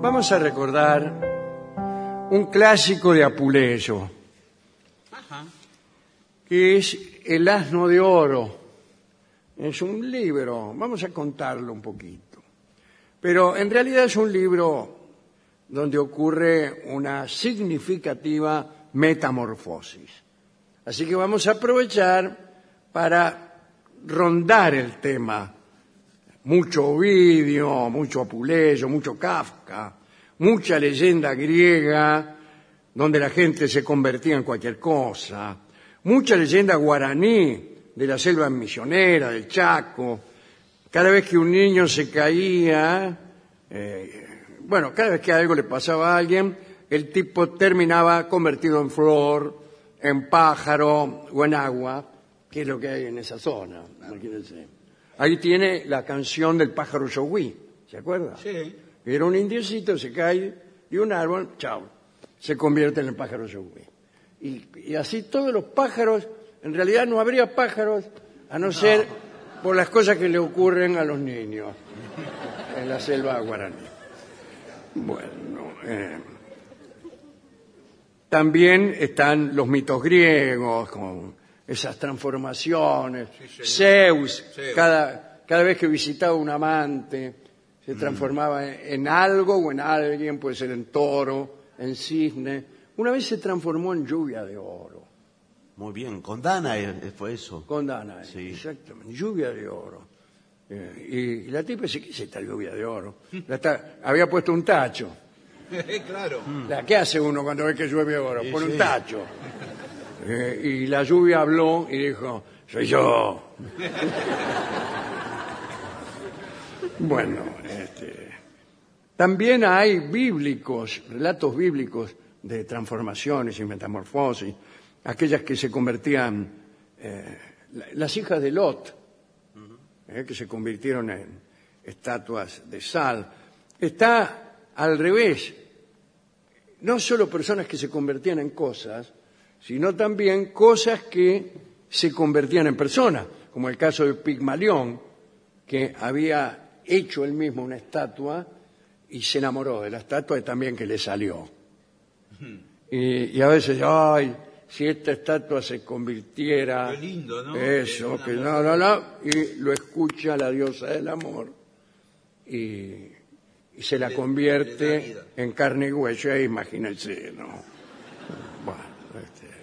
Vamos a recordar un clásico de Apuleyo, que es El asno de oro. Es un libro, vamos a contarlo un poquito. Pero en realidad es un libro donde ocurre una significativa metamorfosis. Así que vamos a aprovechar para rondar el tema. Mucho Ovidio, mucho Apuleyo, mucho Kafka, mucha leyenda griega donde la gente se convertía en cualquier cosa, mucha leyenda guaraní de la selva misionera, del Chaco. Cada vez que un niño se caía, eh, bueno, cada vez que algo le pasaba a alguien, el tipo terminaba convertido en flor, en pájaro o en agua, que es lo que hay en esa zona. imagínense. Ahí tiene la canción del pájaro Yogui, ¿se acuerda? Sí. Era un indiecito, se cae de un árbol, chao, se convierte en el pájaro Yogui. Y, y así todos los pájaros, en realidad no habría pájaros a no, ser por las cosas que le ocurren a los niños en la selva guaraní. Bueno, eh, también están los mitos griegos, con esas transformaciones. Zeus, Zeus. Cada, cada vez que visitaba un amante, se transformaba en, en algo o en alguien, puede ser en toro, en cisne. Una vez se transformó en lluvia de oro, Muy bien, con Dana eh, fue eso. con Dana, Sí. exactamente, lluvia de oro. Eh, y, la tipa dice, ¿qué es esta lluvia de oro? La está- había puesto un tacho. claro. La, ¿Qué hace uno cuando ve que llueve oro? Sí, Pone un tacho. Eh, y la lluvia habló y dijo, soy yo. bueno, este, también hay bíblicos, relatos bíblicos de transformaciones y metamorfosis, aquellas que se convertían, eh, la- las hijas de Lot, eh, que se convirtieron en estatuas de sal. Está al revés, no solo personas que se convertían en cosas, sino también cosas que se convertían en personas, como el caso de Pigmalión, que había hecho él mismo una estatua y se enamoró de la estatua y también que le salió. Y, y a veces, ay, si esta estatua se convirtiera... Qué lindo, ¿no? Eso, que no, no, no, y lo escucha la diosa del amor y, y se la convierte en carne y hueso, imagínense, ¿no? Bueno, este, eh.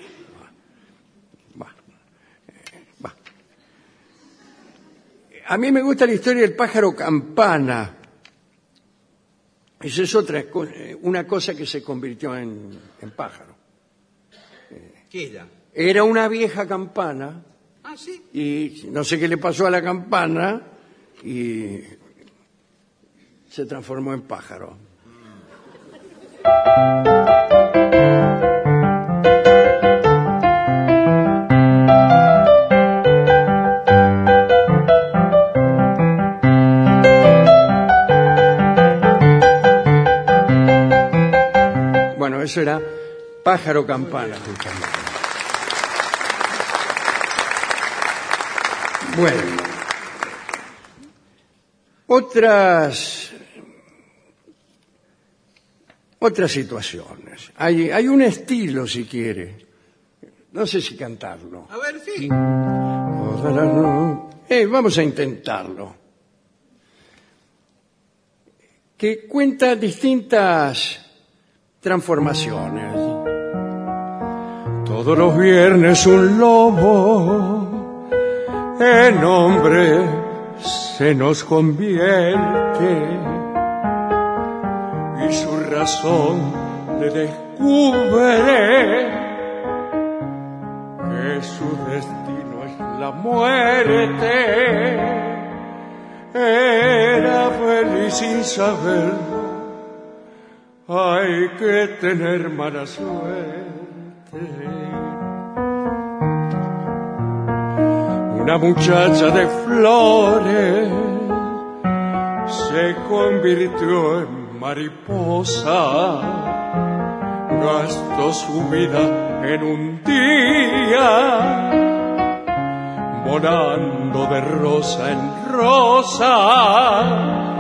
A mí me gusta la historia del pájaro campana. Esa es otra, eh, una cosa que se convirtió en, en pájaro. ¿Qué era? Era una vieja campana Ah, sí. y no sé qué le pasó a la campana y se transformó en pájaro. Eso era pájaro campana. Bueno, otras otras situaciones. Hay, hay un estilo, si quiere. No sé si cantarlo. A ver, sí. Eh, vamos a intentarlo. Que cuenta distintas transformaciones. Todos los viernes un lobo en hombre se nos convierte y su razón le descubre que su destino es la muerte. Era feliz sin saberlo, hay que tener mala suerte. Una muchacha de flores se convirtió en mariposa, gastó su vida en un día, volando de rosa en rosa.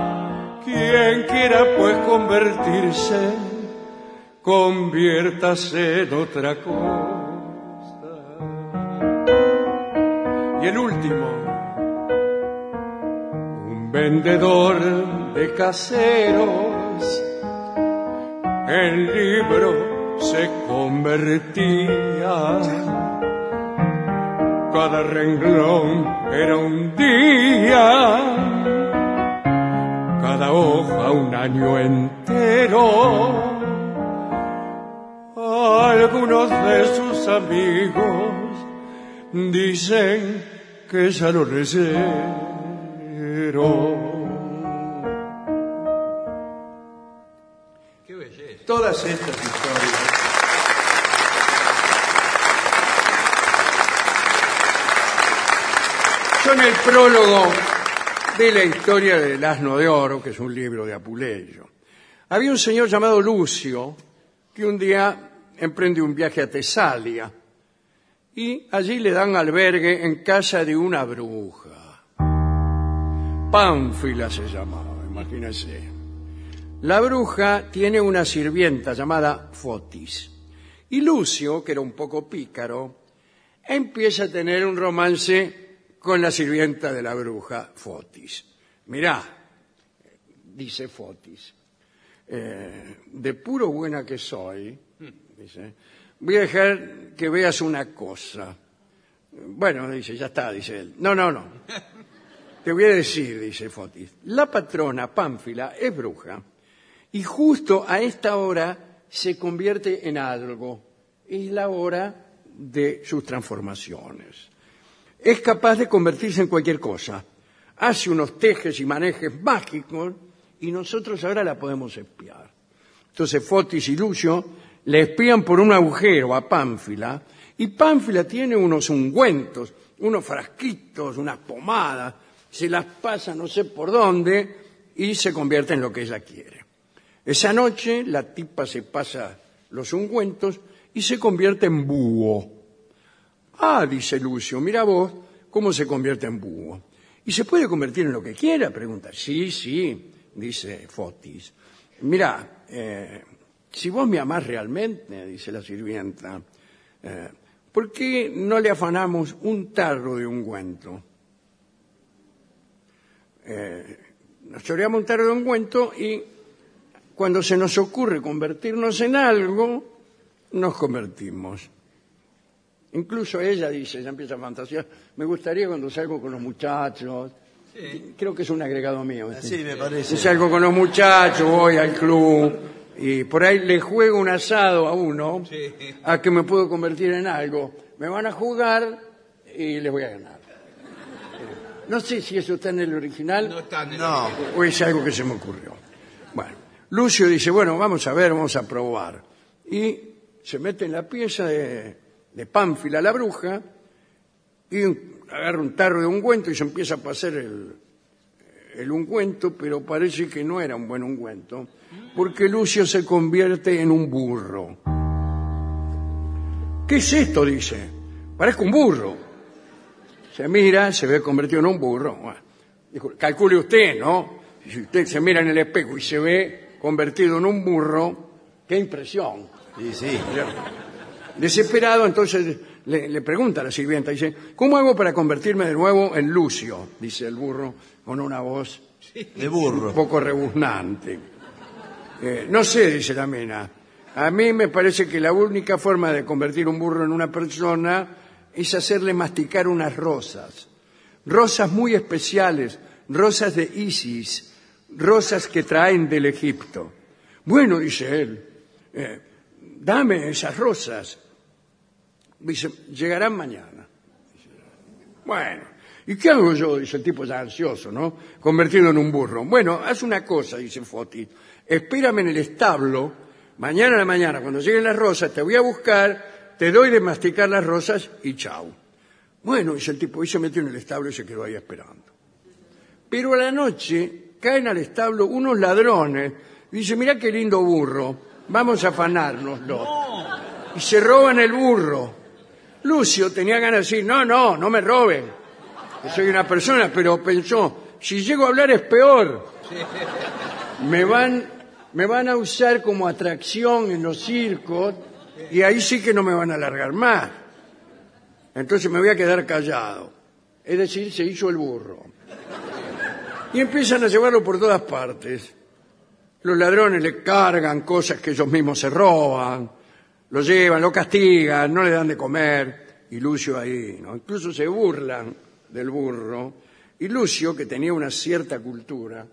¿Quién Quien quiera pues convertirse, conviértase en otra cosa. Y el último, un vendedor de caseros, el libro se convertía. Cada renglón era un día cada hoja un año entero. Algunos de sus amigos dicen que ya lo Qué belleza. Todas estas historias. Son el prólogo de la historia del asno de oro, que es un libro de Apuleyo. Había un señor llamado Lucio que un día emprende un viaje a Tesalia y allí le dan albergue en casa de una bruja. Pánfila se llamaba, imagínense. La bruja tiene una sirvienta llamada Fotis. Y Lucio, que era un poco pícaro, empieza a tener un romance con la sirvienta de la bruja, Fotis. Mirá, dice Fotis, eh, de puro buena que soy, dice, voy a dejar que veas una cosa. Bueno, dice, ya está, dice él. No, no, no. Te voy a decir, dice Fotis, la patrona Pánfila es bruja y justo a esta hora se convierte en algo. Es la hora de sus transformaciones. Es capaz de convertirse en cualquier cosa. Hace unos tejes y manejes mágicos y nosotros ahora la podemos espiar. Entonces Fotis y Lucio le espían por un agujero a Pánfila y Pánfila tiene unos ungüentos, unos frasquitos, unas pomadas, se las pasa no sé por dónde y se convierte en lo que ella quiere. Esa noche la tipa se pasa los ungüentos y se convierte en búho. Ah, dice Lucio, mira vos cómo se convierte en búho. ¿Y se puede convertir en lo que quiera? Pregunta. Sí, sí, dice Fotis. Mira, eh, si vos me amás realmente, dice la sirvienta, eh, ¿por qué no le afanamos un tarro de ungüento? Eh, nos choreamos un tarro de ungüento y cuando se nos ocurre convertirnos en algo, nos convertimos. Incluso ella dice, ya empieza a fantasear, me gustaría cuando salgo con los muchachos, creo que es un agregado mío. este. Sí, me parece. Si salgo con los muchachos, voy al club y por ahí le juego un asado a uno Sí. a que me puedo convertir en algo. Me van a jugar y les voy a ganar. No sé si eso está en el original No está en el No. o es algo que se me ocurrió. Bueno, Lucio dice, bueno, vamos a ver, vamos a probar. Y se mete en la pieza de, de Pánfila, la bruja, y agarra un tarro de ungüento y se empieza a pasar el, el ungüento, pero parece que no era un buen ungüento, porque Lucio se convierte en un burro. ¿Qué es esto? Dice. Parezco un burro. Se mira, se ve convertido en un burro. Bueno, dijo, calcule usted, ¿no? Si usted se mira en el espejo y se ve convertido en un burro, qué impresión. Sí, sí. Desesperado, entonces le, le pregunta a la sirvienta, dice, ¿cómo hago para convertirme de nuevo en Lucio? Dice el burro con una voz De burro. un poco rebuznante. Eh, no sé, dice la mena. A mí me parece que la única forma de convertir un burro en una persona es hacerle masticar unas rosas. Rosas muy especiales, rosas de Isis, rosas que traen del Egipto. Bueno, dice él, eh, dame esas rosas. Dice, llegarán mañana. Bueno, ¿y qué hago yo? Dice el tipo ya ansioso, ¿no? Convertido en un burro. Bueno, haz una cosa, dice Foti. Espérame en el establo, mañana a la mañana, cuando lleguen las rosas, te voy a buscar, te doy de masticar las rosas y chau. Bueno, dice el tipo, y se metió en el establo y se quedó ahí esperando. Pero a la noche caen al establo unos ladrones. Dice, mira qué lindo burro, vamos a afanárnoslo. Y se roban el burro. Lucio tenía ganas de decir, no, no, no me roben. Que soy una persona, pero pensó, si llego a hablar es peor. me van, me van a usar como atracción en los circos y ahí sí que no me van a alargar más. Entonces me voy a quedar callado. Es decir, se hizo el burro. Y empiezan a llevarlo por todas partes. Los ladrones le cargan cosas que ellos mismos se roban, lo llevan, lo castigan, no le dan de comer. Y Lucio ahí, ¿no? Incluso se burlan del burro. Y Lucio, que tenía una cierta cultura,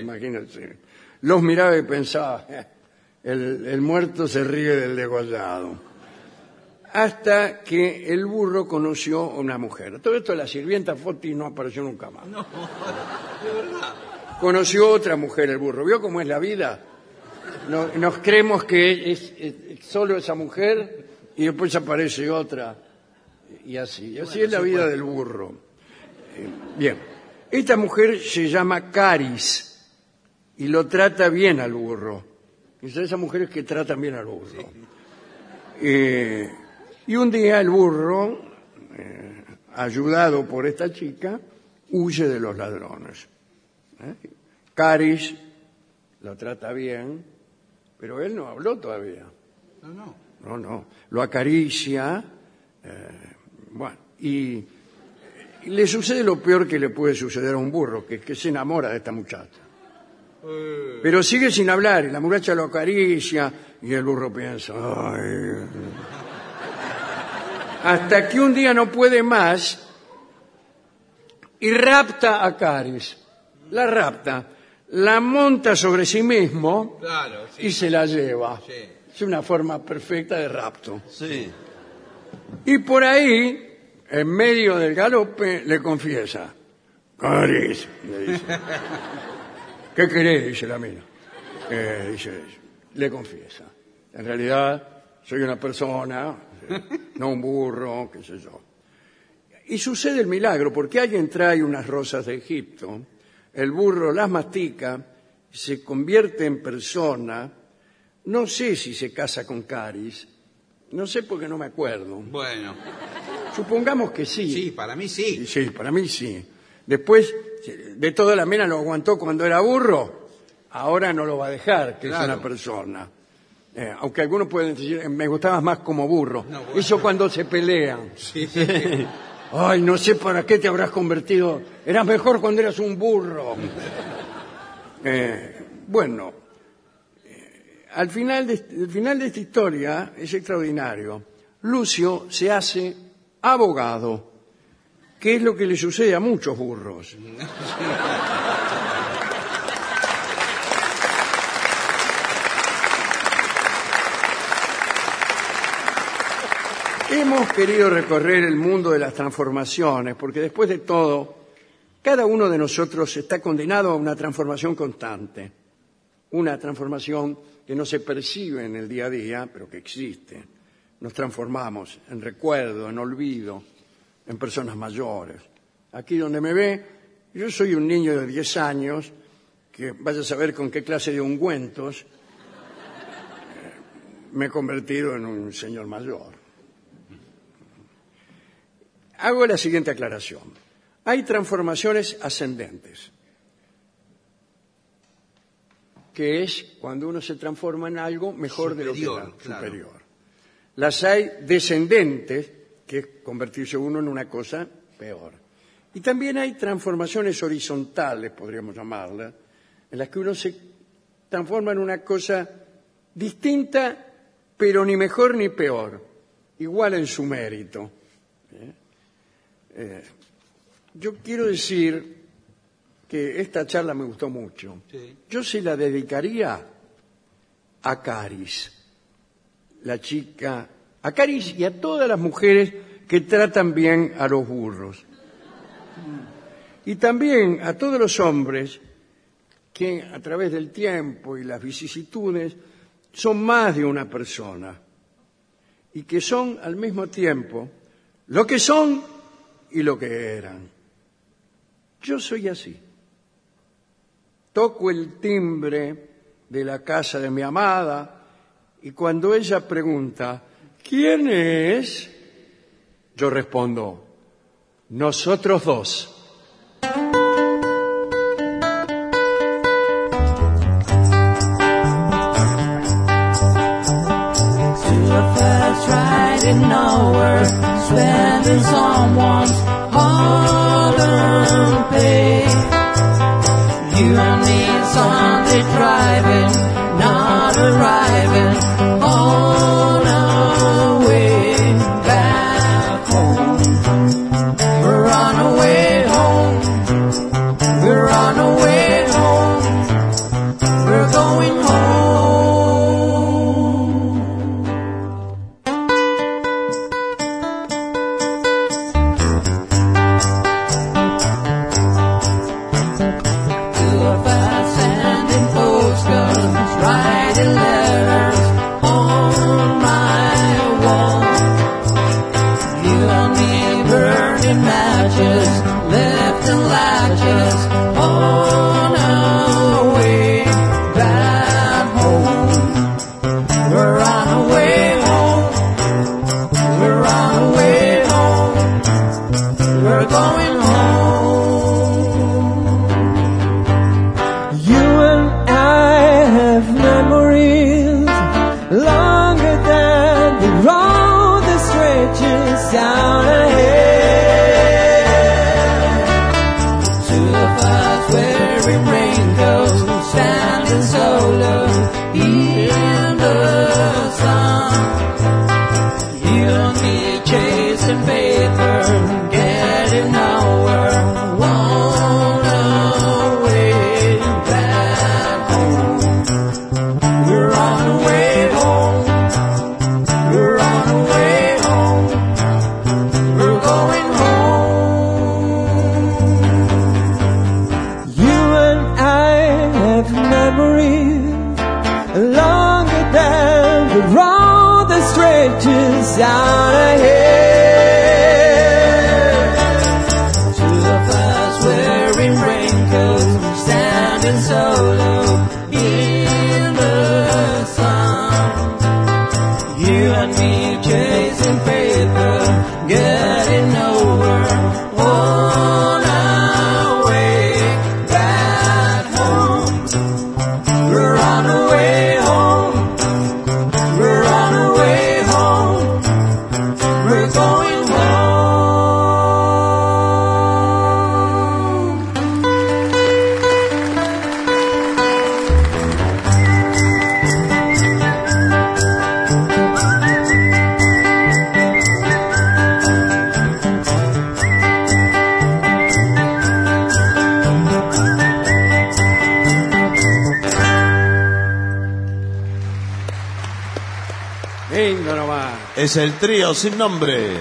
imagínense, los miraba y pensaba, "Eh, el, el muerto se ríe del degollado. Hasta que el burro conoció a una mujer. Todo esto la sirvienta Foti no apareció nunca más. Conoció otra mujer el burro. ¿Vio cómo es la vida? No- nos creemos que es, solo esa mujer y después aparece otra. Y así. Y así es la vida del burro. Eh, Bien. Esta mujer se llama Caris y lo trata bien al burro. Y son esas mujeres que tratan bien al burro. Eh, y un día el burro, eh, ayudado por esta chica, huye de los ladrones. ¿eh? Caris lo trata bien, pero él no habló todavía. No, no. No, no. Lo acaricia, eh, bueno, y, le sucede lo peor que le puede suceder a un burro, que es que se enamora de esta muchacha. Pero sigue sin hablar, y la muchacha lo acaricia, y el burro piensa, "Ay". Hasta que un día no puede más y rapta a Caris. La rapta, la monta sobre sí mismo Claro, sí. y se la lleva. Sí. Es una forma perfecta de rapto. Sí. Y por ahí, en medio del galope, le confiesa. Caris, le dice. ¿Qué querés? Dice la mina. Eh, dice, le confiesa. En realidad, soy una persona, eh, no un burro, qué sé yo. Y sucede el milagro, porque alguien trae unas rosas de Egipto, el burro las mastica, se convierte en persona, no sé si se casa con Caris, no sé porque no me acuerdo. Bueno, Supongamos que sí. sí, para mí Sí, sí. para mí sí. Después, de toda la mena lo aguantó cuando era burro, ahora no lo va a dejar, que Claro. es una persona. Eh, aunque algunos pueden decir, eh, me gustabas más como burro. No, bueno. Eso cuando se pelean. Sí. Ay, no sé para qué te habrás convertido. Eras mejor cuando eras un burro. Eh, bueno, eh, al final de, el final de esta historia es extraordinario. Lucio se hace abogado, que es lo que le sucede a muchos burros. Hemos querido recorrer el mundo de las transformaciones, porque después de todo, cada uno de nosotros está condenado a una transformación constante, una transformación que no se percibe en el día a día, pero que existe. Nos transformamos en recuerdo, en olvido, en personas mayores. Aquí donde me ve, yo soy un niño de 10 años, que vaya a saber con qué clase de ungüentos eh, me he convertido en un señor mayor. Hago la siguiente aclaración. Hay transformaciones ascendentes, que es cuando uno se transforma en algo mejor de lo que era, claro. superior. Las hay descendentes, que es convertirse uno en una cosa peor. Y también hay transformaciones horizontales, podríamos llamarlas, en las que uno se transforma en una cosa distinta, pero ni mejor ni peor, igual en su mérito. Yo quiero decir que esta charla me gustó mucho. Sí. Yo se la dedicaría a Caris, la chica, a Caris y a todas las mujeres que tratan bien a los burros. Y también a todos los hombres que a través del tiempo y las vicisitudes son más de una persona y que son al mismo tiempo lo que son y lo que eran. Yo soy así. Toco el timbre de la casa de mi amada y cuando ella pregunta, ¿quién es? Yo respondo, nosotros dos. is it not worth spending someone's hard-earned pay? You and me Sunday driving, not arriving. es el trío sin nombre.